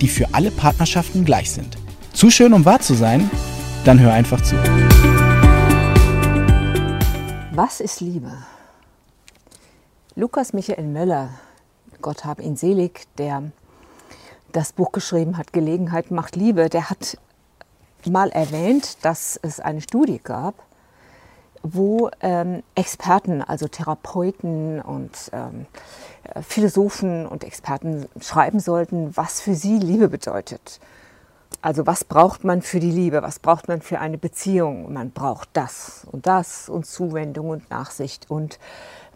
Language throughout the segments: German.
die für alle Partnerschaften gleich sind. Zu schön, um wahr zu sein? Dann hör einfach zu. Was ist Liebe? Lukas Michael Möller, Gott hab ihn selig, der das Buch geschrieben hat, Gelegenheit macht Liebe, der hat mal erwähnt, dass es eine Studie gab, wo ähm, Experten, also Therapeuten und ähm, Philosophen und Experten schreiben sollten, was für sie Liebe bedeutet. Also was braucht man für die Liebe, was braucht man für eine Beziehung? Man braucht das und das und Zuwendung und Nachsicht und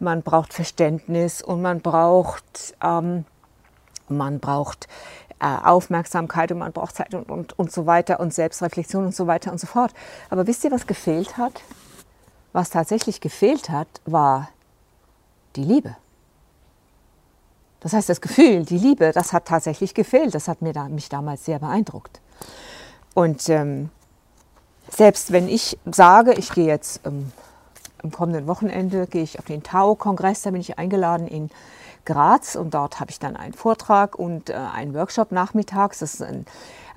man braucht Verständnis und man braucht, ähm, man braucht äh, Aufmerksamkeit und man braucht Zeit und, und, und so weiter und Selbstreflexion und so weiter und so fort. Aber wisst ihr, was gefehlt hat? Was tatsächlich gefehlt hat, war die Liebe. Das heißt, das Gefühl, die Liebe, das hat tatsächlich gefehlt. Das hat mir da, mich damals sehr beeindruckt. Und ähm, selbst wenn ich sage, ich gehe jetzt ähm, am kommenden Wochenende, gehe ich auf den Tau-Kongress, da bin ich eingeladen in Graz und dort habe ich dann einen Vortrag und äh, einen Workshop nachmittags. Das ist ein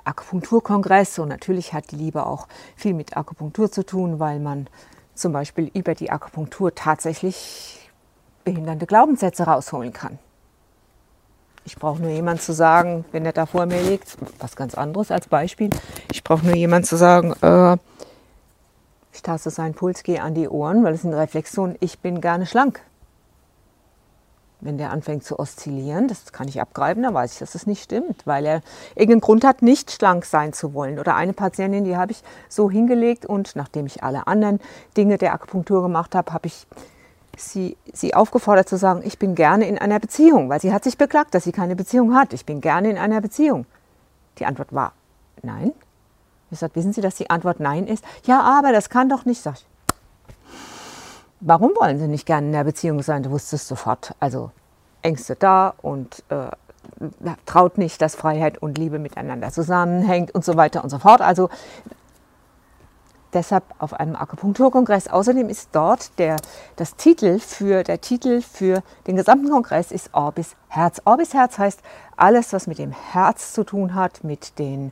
Akupunkturkongress und natürlich hat die Liebe auch viel mit Akupunktur zu tun, weil man zum Beispiel über die Akupunktur tatsächlich behindernde Glaubenssätze rausholen kann. Ich brauche nur jemand zu sagen, wenn er da vor mir liegt, was ganz anderes als Beispiel. Ich brauche nur jemand zu sagen, äh, ich taste seinen Puls, gehe an die Ohren, weil es eine Reflexion, ich bin gerne schlank. Wenn der anfängt zu oszillieren, das kann ich abgreifen, dann weiß ich, dass es nicht stimmt, weil er irgendeinen Grund hat, nicht schlank sein zu wollen. Oder eine Patientin, die habe ich so hingelegt und nachdem ich alle anderen Dinge der Akupunktur gemacht habe, habe ich sie, sie aufgefordert zu sagen, ich bin gerne in einer Beziehung, weil sie hat sich beklagt, dass sie keine Beziehung hat. Ich bin gerne in einer Beziehung. Die Antwort war nein. Ich sagte, wissen Sie, dass die Antwort nein ist? Ja, aber das kann doch nicht. Sag ich, warum wollen Sie nicht gerne in einer Beziehung sein? Du wusstest sofort. Also Ängste da und äh, traut nicht, dass Freiheit und Liebe miteinander zusammenhängt und so weiter und so fort. Also deshalb auf einem Akupunkturkongress. Außerdem ist dort der, das Titel für, der Titel für den gesamten Kongress ist Orbis Herz. Orbis Herz heißt alles, was mit dem Herz zu tun hat, mit den,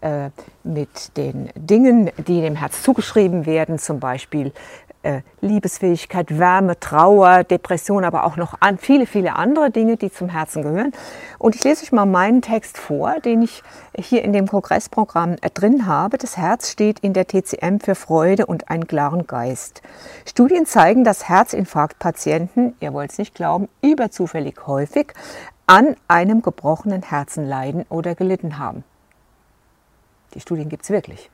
äh, mit den Dingen, die dem Herz zugeschrieben werden, zum Beispiel äh, Liebesfähigkeit, Wärme, Trauer, Depression, aber auch noch an, viele, viele andere Dinge, die zum Herzen gehören. Und ich lese euch mal meinen Text vor, den ich hier in dem Kongressprogramm äh, drin habe. Das Herz steht in der TCM für Freude und einen klaren Geist. Studien zeigen, dass Herzinfarktpatienten, ihr wollt es nicht glauben, überzufällig häufig an einem gebrochenen Herzen leiden oder gelitten haben. Die Studien gibt es wirklich.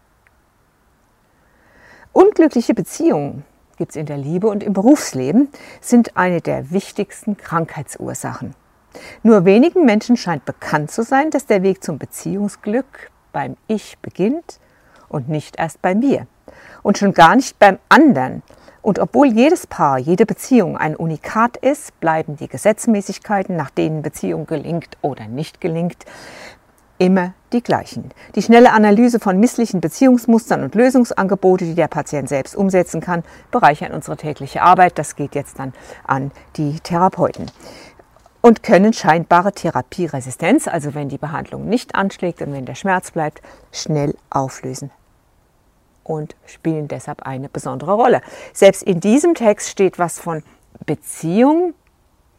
Unglückliche Beziehungen gibt es in der Liebe und im Berufsleben, sind eine der wichtigsten Krankheitsursachen. Nur wenigen Menschen scheint bekannt zu sein, dass der Weg zum Beziehungsglück beim Ich beginnt und nicht erst bei mir. Und schon gar nicht beim anderen. Und obwohl jedes Paar, jede Beziehung ein Unikat ist, bleiben die Gesetzmäßigkeiten, nach denen Beziehung gelingt oder nicht gelingt, immer die gleichen. Die schnelle Analyse von misslichen Beziehungsmustern und Lösungsangebote, die der Patient selbst umsetzen kann, bereichern unsere tägliche Arbeit. Das geht jetzt dann an die Therapeuten. Und können scheinbare Therapieresistenz, also wenn die Behandlung nicht anschlägt und wenn der Schmerz bleibt, schnell auflösen und spielen deshalb eine besondere Rolle. Selbst in diesem Text steht was von Beziehung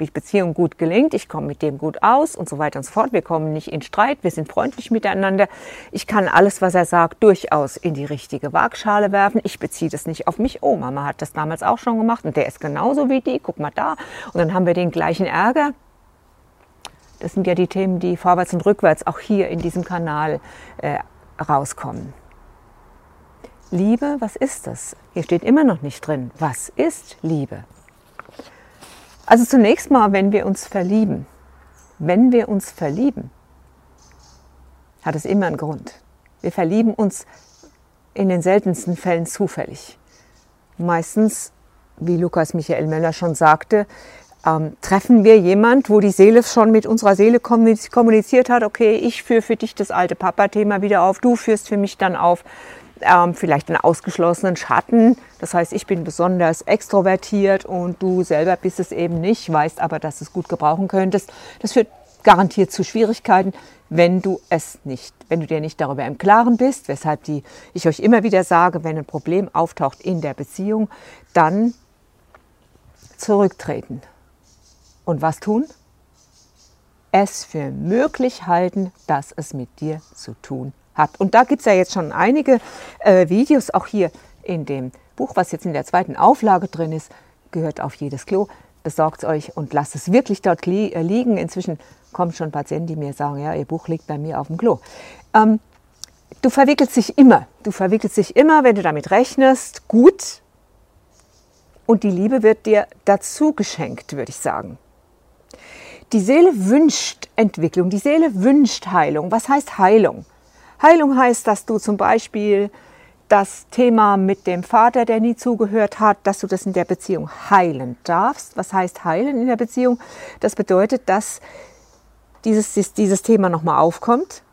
Beziehung gut gelingt, ich komme mit dem gut aus und so weiter und so fort. Wir kommen nicht in Streit, wir sind freundlich miteinander. Ich kann alles, was er sagt, durchaus in die richtige Waagschale werfen. Ich beziehe das nicht auf mich. Oh, Mama hat das damals auch schon gemacht und der ist genauso wie die. Guck mal da. Und dann haben wir den gleichen Ärger. Das sind ja die Themen, die vorwärts und rückwärts auch hier in diesem Kanal äh, rauskommen. Liebe, was ist das? Hier steht immer noch nicht drin. Was ist Liebe? Also zunächst mal, wenn wir uns verlieben, wenn wir uns verlieben, hat es immer einen Grund. Wir verlieben uns in den seltensten Fällen zufällig. Meistens, wie Lukas Michael Möller schon sagte, ähm, treffen wir jemand, wo die Seele schon mit unserer Seele kommuniziert hat, okay, ich führe für dich das alte Papa-Thema wieder auf, du führst für mich dann auf ähm, vielleicht einen ausgeschlossenen Schatten. Das heißt, ich bin besonders extrovertiert und du selber bist es eben nicht, weißt aber, dass du es gut gebrauchen könntest. Das führt garantiert zu Schwierigkeiten, wenn du es nicht, wenn du dir nicht darüber im Klaren bist, weshalb die, ich euch immer wieder sage, wenn ein Problem auftaucht in der Beziehung, dann zurücktreten. Und was tun? Es für möglich halten, dass es mit dir zu tun hat. Und da gibt es ja jetzt schon einige äh, Videos, auch hier in dem Buch, was jetzt in der zweiten Auflage drin ist, gehört auf jedes Klo. Besorgt es euch und lasst es wirklich dort li äh, liegen. Inzwischen kommen schon Patienten, die mir sagen, ja, ihr Buch liegt bei mir auf dem Klo. Ähm, du verwickelst dich immer. Du verwickelst dich immer, wenn du damit rechnest, gut. Und die Liebe wird dir dazu geschenkt, würde ich sagen. Die Seele wünscht Entwicklung, die Seele wünscht Heilung. Was heißt Heilung? Heilung heißt, dass du zum Beispiel das Thema mit dem Vater, der nie zugehört hat, dass du das in der Beziehung heilen darfst. Was heißt heilen in der Beziehung? Das bedeutet, dass dieses, dieses Thema nochmal aufkommt.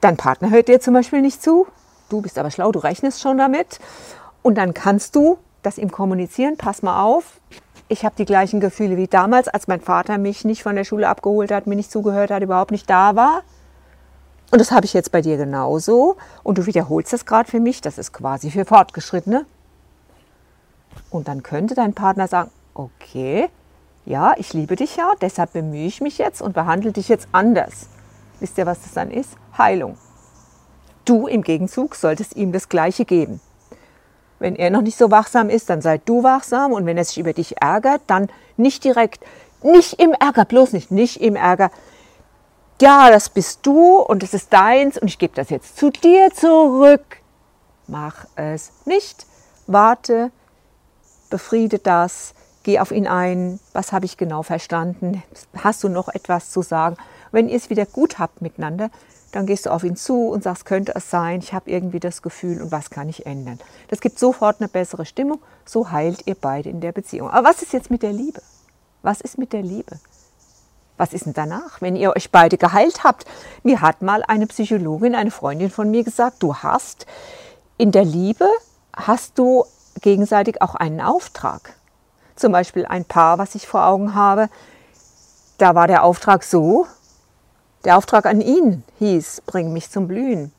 Dein Partner hört dir zum Beispiel nicht zu. Du bist aber schlau, du rechnest schon damit. Und dann kannst du das ihm kommunizieren. Pass mal auf, ich habe die gleichen Gefühle wie damals, als mein Vater mich nicht von der Schule abgeholt hat, mir nicht zugehört hat, überhaupt nicht da war. Und das habe ich jetzt bei dir genauso. Und du wiederholst das gerade für mich. Das ist quasi für Fortgeschrittene. Und dann könnte dein Partner sagen, okay, ja, ich liebe dich ja, deshalb bemühe ich mich jetzt und behandle dich jetzt anders. Wisst ihr, was das dann ist? Heilung. Du im Gegenzug solltest ihm das Gleiche geben. Wenn er noch nicht so wachsam ist, dann sei du wachsam und wenn er sich über dich ärgert, dann nicht direkt, nicht im Ärger, bloß nicht, nicht im Ärger. Ja, das bist du und es ist deins und ich gebe das jetzt zu dir zurück. Mach es nicht. Warte, befriede das, geh auf ihn ein. Was habe ich genau verstanden? Hast du noch etwas zu sagen? Wenn ihr es wieder gut habt miteinander, dann gehst du auf ihn zu und sagst, könnte es sein, ich habe irgendwie das Gefühl und was kann ich ändern. Das gibt sofort eine bessere Stimmung, so heilt ihr beide in der Beziehung. Aber was ist jetzt mit der Liebe? Was ist mit der Liebe? Was ist denn danach, wenn ihr euch beide geheilt habt? Mir hat mal eine Psychologin, eine Freundin von mir gesagt, du hast in der Liebe, hast du gegenseitig auch einen Auftrag. Zum Beispiel ein Paar, was ich vor Augen habe, da war der Auftrag so, der Auftrag an ihn hieß, bring mich zum Blühen.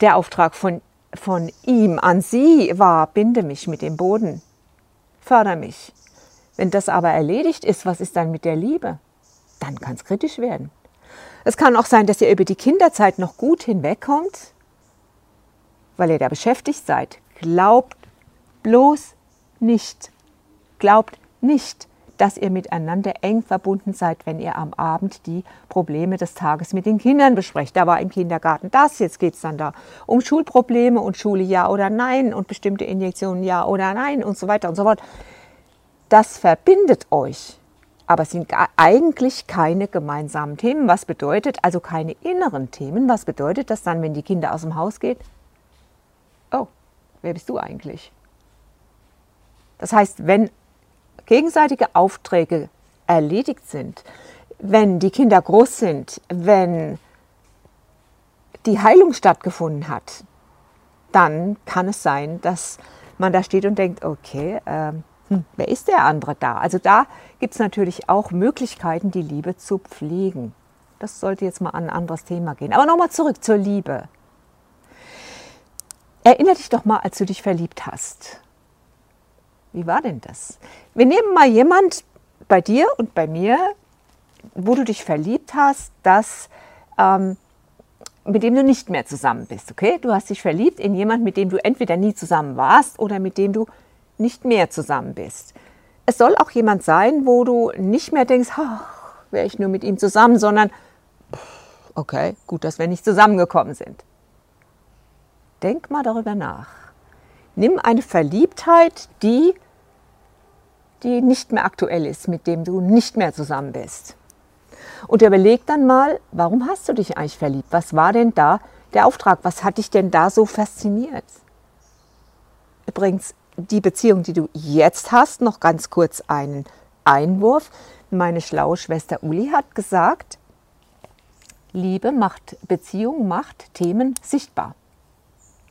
Der Auftrag von, von ihm an sie war, binde mich mit dem Boden, förder mich. Wenn das aber erledigt ist, was ist dann mit der Liebe? Dann kann es kritisch werden. Es kann auch sein, dass ihr über die Kinderzeit noch gut hinwegkommt, weil ihr da beschäftigt seid. Glaubt bloß nicht. Glaubt nicht, dass ihr miteinander eng verbunden seid, wenn ihr am Abend die Probleme des Tages mit den Kindern besprecht. Da war im Kindergarten das, jetzt geht es dann da um Schulprobleme und Schule ja oder nein und bestimmte Injektionen ja oder nein und so weiter und so fort. Das verbindet euch, aber es sind eigentlich keine gemeinsamen Themen. Was bedeutet also keine inneren Themen? Was bedeutet das dann, wenn die Kinder aus dem Haus geht? Oh, wer bist du eigentlich? Das heißt, wenn gegenseitige Aufträge erledigt sind, wenn die Kinder groß sind, wenn die Heilung stattgefunden hat, dann kann es sein, dass man da steht und denkt, okay, äh, hm, wer ist der andere da? Also da gibt es natürlich auch Möglichkeiten, die Liebe zu pflegen. Das sollte jetzt mal an ein anderes Thema gehen. Aber nochmal zurück zur Liebe. Erinnere dich doch mal, als du dich verliebt hast. Wie war denn das? Wir nehmen mal jemand bei dir und bei mir, wo du dich verliebt hast, das, ähm, mit dem du nicht mehr zusammen bist. Okay? Du hast dich verliebt in jemanden, mit dem du entweder nie zusammen warst oder mit dem du nicht mehr zusammen bist. Es soll auch jemand sein, wo du nicht mehr denkst, wäre ich nur mit ihm zusammen, sondern okay, gut, dass wir nicht zusammengekommen sind. Denk mal darüber nach. Nimm eine Verliebtheit, die die nicht mehr aktuell ist, mit dem du nicht mehr zusammen bist. Und überleg dann mal, warum hast du dich eigentlich verliebt? Was war denn da der Auftrag? Was hat dich denn da so fasziniert? Übrigens, die Beziehung, die du jetzt hast, noch ganz kurz einen Einwurf. Meine schlaue Schwester Uli hat gesagt, Liebe macht Beziehung, macht Themen sichtbar.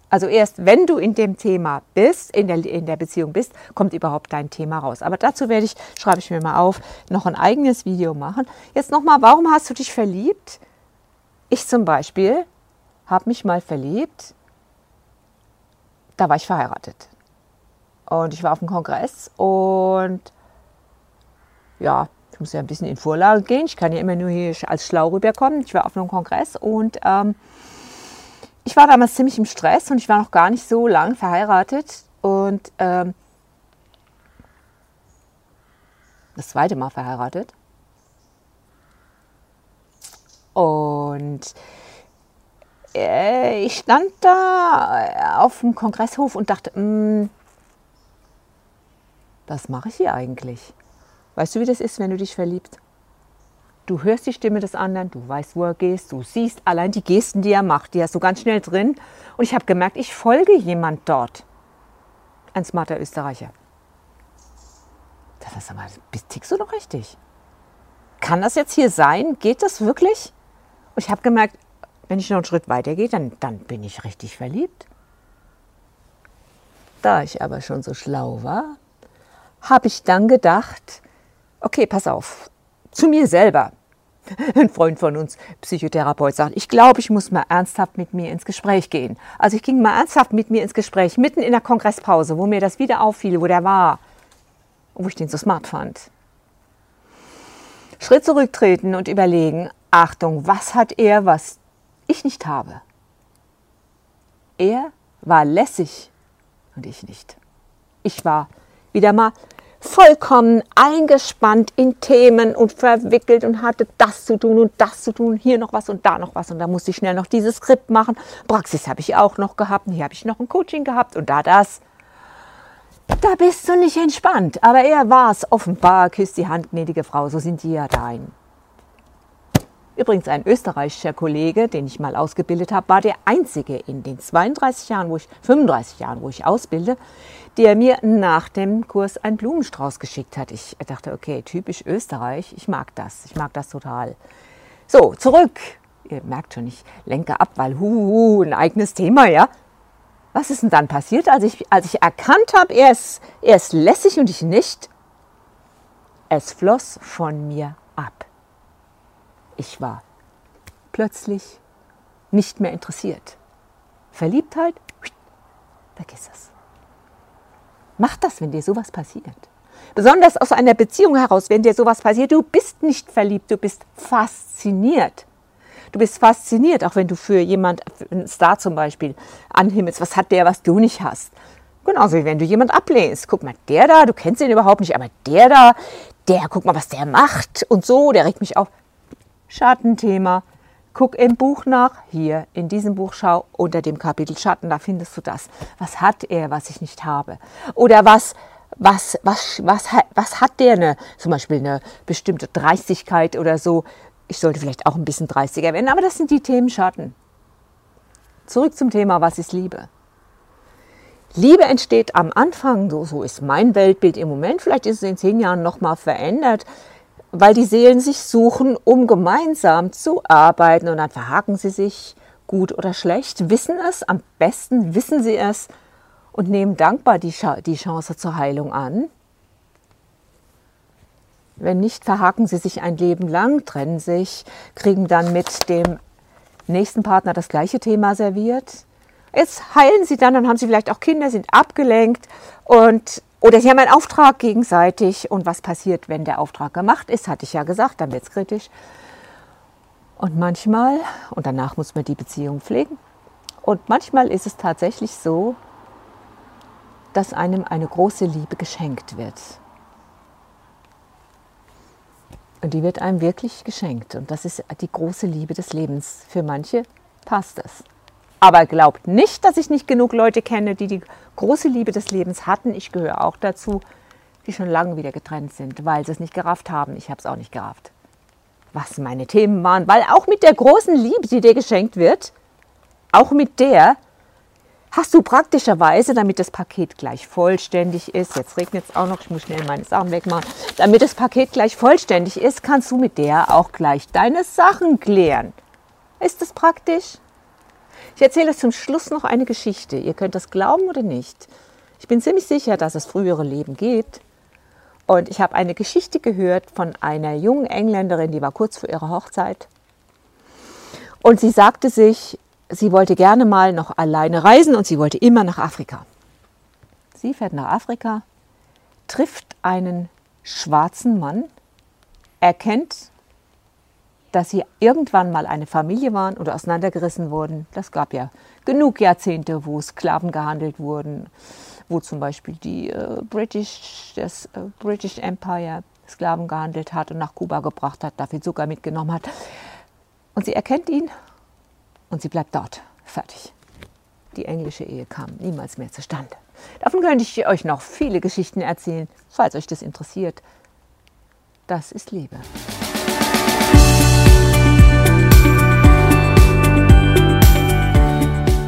Also erst wenn du in dem Thema bist, in der, in der Beziehung bist, kommt überhaupt dein Thema raus. Aber dazu werde ich, schreibe ich mir mal auf, noch ein eigenes Video machen. Jetzt nochmal, warum hast du dich verliebt? Ich zum Beispiel habe mich mal verliebt, da war ich verheiratet. Und ich war auf dem Kongress und ja, ich muss ja ein bisschen in Vorlage gehen. Ich kann ja immer nur hier als schlau rüberkommen. Ich war auf einem Kongress und ähm, ich war damals ziemlich im Stress und ich war noch gar nicht so lang verheiratet und ähm, das zweite Mal verheiratet. Und äh, ich stand da auf dem Kongresshof und dachte, mh, mm, was mache ich hier eigentlich? Weißt du, wie das ist, wenn du dich verliebst? Du hörst die Stimme des anderen, du weißt, wo er geht, du siehst allein die Gesten, die er macht, die hast du ganz schnell drin. Und ich habe gemerkt, ich folge jemand dort. Ein smarter Österreicher. Das ist aber, tickst du doch richtig? Kann das jetzt hier sein? Geht das wirklich? Und ich habe gemerkt, wenn ich noch einen Schritt weiter gehe, dann, dann bin ich richtig verliebt. Da ich aber schon so schlau war, habe ich dann gedacht, okay, pass auf, zu mir selber. Ein Freund von uns, Psychotherapeut, sagt, ich glaube, ich muss mal ernsthaft mit mir ins Gespräch gehen. Also ich ging mal ernsthaft mit mir ins Gespräch, mitten in der Kongresspause, wo mir das wieder auffiel, wo der war wo ich den so smart fand. Schritt zurücktreten und überlegen, Achtung, was hat er, was ich nicht habe? Er war lässig und ich nicht. Ich war wieder mal vollkommen eingespannt in Themen und verwickelt und hatte das zu tun und das zu tun, hier noch was und da noch was und da musste ich schnell noch dieses Skript machen. Praxis habe ich auch noch gehabt und hier habe ich noch ein Coaching gehabt und da das. Da bist du nicht entspannt, aber er war es offenbar, küsst die Hand, gnädige Frau, so sind die ja dein. Übrigens ein österreichischer Kollege, den ich mal ausgebildet habe, war der einzige in den 32 Jahren, wo ich 35 Jahren, wo ich ausbilde, der mir nach dem Kurs einen Blumenstrauß geschickt hat. Ich dachte, okay, typisch Österreich, ich mag das, ich mag das total. So, zurück. Ihr merkt schon, ich lenke ab, weil hu, ein eigenes Thema, ja. Was ist denn dann passiert, als ich, als ich erkannt habe, er ist, er ist lässig und ich nicht? Es floss von mir ab. Ich war plötzlich nicht mehr interessiert. Verliebtheit, vergiss es. Mach das, wenn dir sowas passiert. Besonders aus einer Beziehung heraus, wenn dir sowas passiert, du bist nicht verliebt, du bist fasziniert. Du bist fasziniert, auch wenn du für jemand, für einen Star zum Beispiel, anhimmelst, was hat der, was du nicht hast. Genauso wie wenn du jemand ablehnst. Guck mal, der da, du kennst ihn überhaupt nicht, aber der da, der, guck mal, was der macht und so, der regt mich auf. Schattenthema. Guck im Buch nach, hier in diesem Buch schau unter dem Kapitel Schatten, da findest du das. Was hat er, was ich nicht habe? Oder was, was, was, was, was hat der eine, zum Beispiel eine bestimmte Dreistigkeit oder so? Ich sollte vielleicht auch ein bisschen dreistiger werden, aber das sind die Themen Schatten. Zurück zum Thema, was ist Liebe? Liebe entsteht am Anfang, so, so ist mein Weltbild im Moment, vielleicht ist es in zehn Jahren nochmal verändert, weil die Seelen sich suchen, um gemeinsam zu arbeiten und dann verhaken sie sich gut oder schlecht, wissen es, am besten wissen sie es und nehmen dankbar die, die Chance zur Heilung an. Wenn nicht, verhaken sie sich ein Leben lang, trennen sich, kriegen dann mit dem nächsten Partner das gleiche Thema serviert. Jetzt heilen sie dann, dann haben sie vielleicht auch Kinder, sind abgelenkt und oder sie haben einen Auftrag gegenseitig und was passiert, wenn der Auftrag gemacht ist, hatte ich ja gesagt, dann wird es kritisch. Und manchmal, und danach muss man die Beziehung pflegen, und manchmal ist es tatsächlich so, dass einem eine große Liebe geschenkt wird. Und die wird einem wirklich geschenkt. Und das ist die große Liebe des Lebens. Für manche passt es. Aber glaubt nicht, dass ich nicht genug Leute kenne, die die große Liebe des Lebens hatten. Ich gehöre auch dazu, die schon lange wieder getrennt sind, weil sie es nicht gerafft haben. Ich habe es auch nicht gerafft. was meine Themen waren, weil auch mit der großen Liebe, die dir geschenkt wird, auch mit der hast du praktischerweise, damit das Paket gleich vollständig ist, jetzt regnet es auch noch, ich muss schnell meine Sachen wegmachen, damit das Paket gleich vollständig ist, kannst du mit der auch gleich deine Sachen klären. Ist das praktisch? Ich erzähle zum Schluss noch eine Geschichte. Ihr könnt das glauben oder nicht. Ich bin ziemlich sicher, dass es frühere Leben geht. Und ich habe eine Geschichte gehört von einer jungen Engländerin, die war kurz vor ihrer Hochzeit. Und sie sagte sich, sie wollte gerne mal noch alleine reisen und sie wollte immer nach Afrika. Sie fährt nach Afrika, trifft einen schwarzen Mann, erkennt, dass sie irgendwann mal eine Familie waren oder auseinandergerissen wurden. Das gab ja genug Jahrzehnte, wo Sklaven gehandelt wurden, wo zum Beispiel die äh, British, das äh, British Empire Sklaven gehandelt hat und nach Kuba gebracht hat, dafür Zucker mitgenommen hat. Und sie erkennt ihn und sie bleibt dort. Fertig. Die englische Ehe kam niemals mehr zustande. Davon könnte ich euch noch viele Geschichten erzählen, falls euch das interessiert. Das ist Liebe.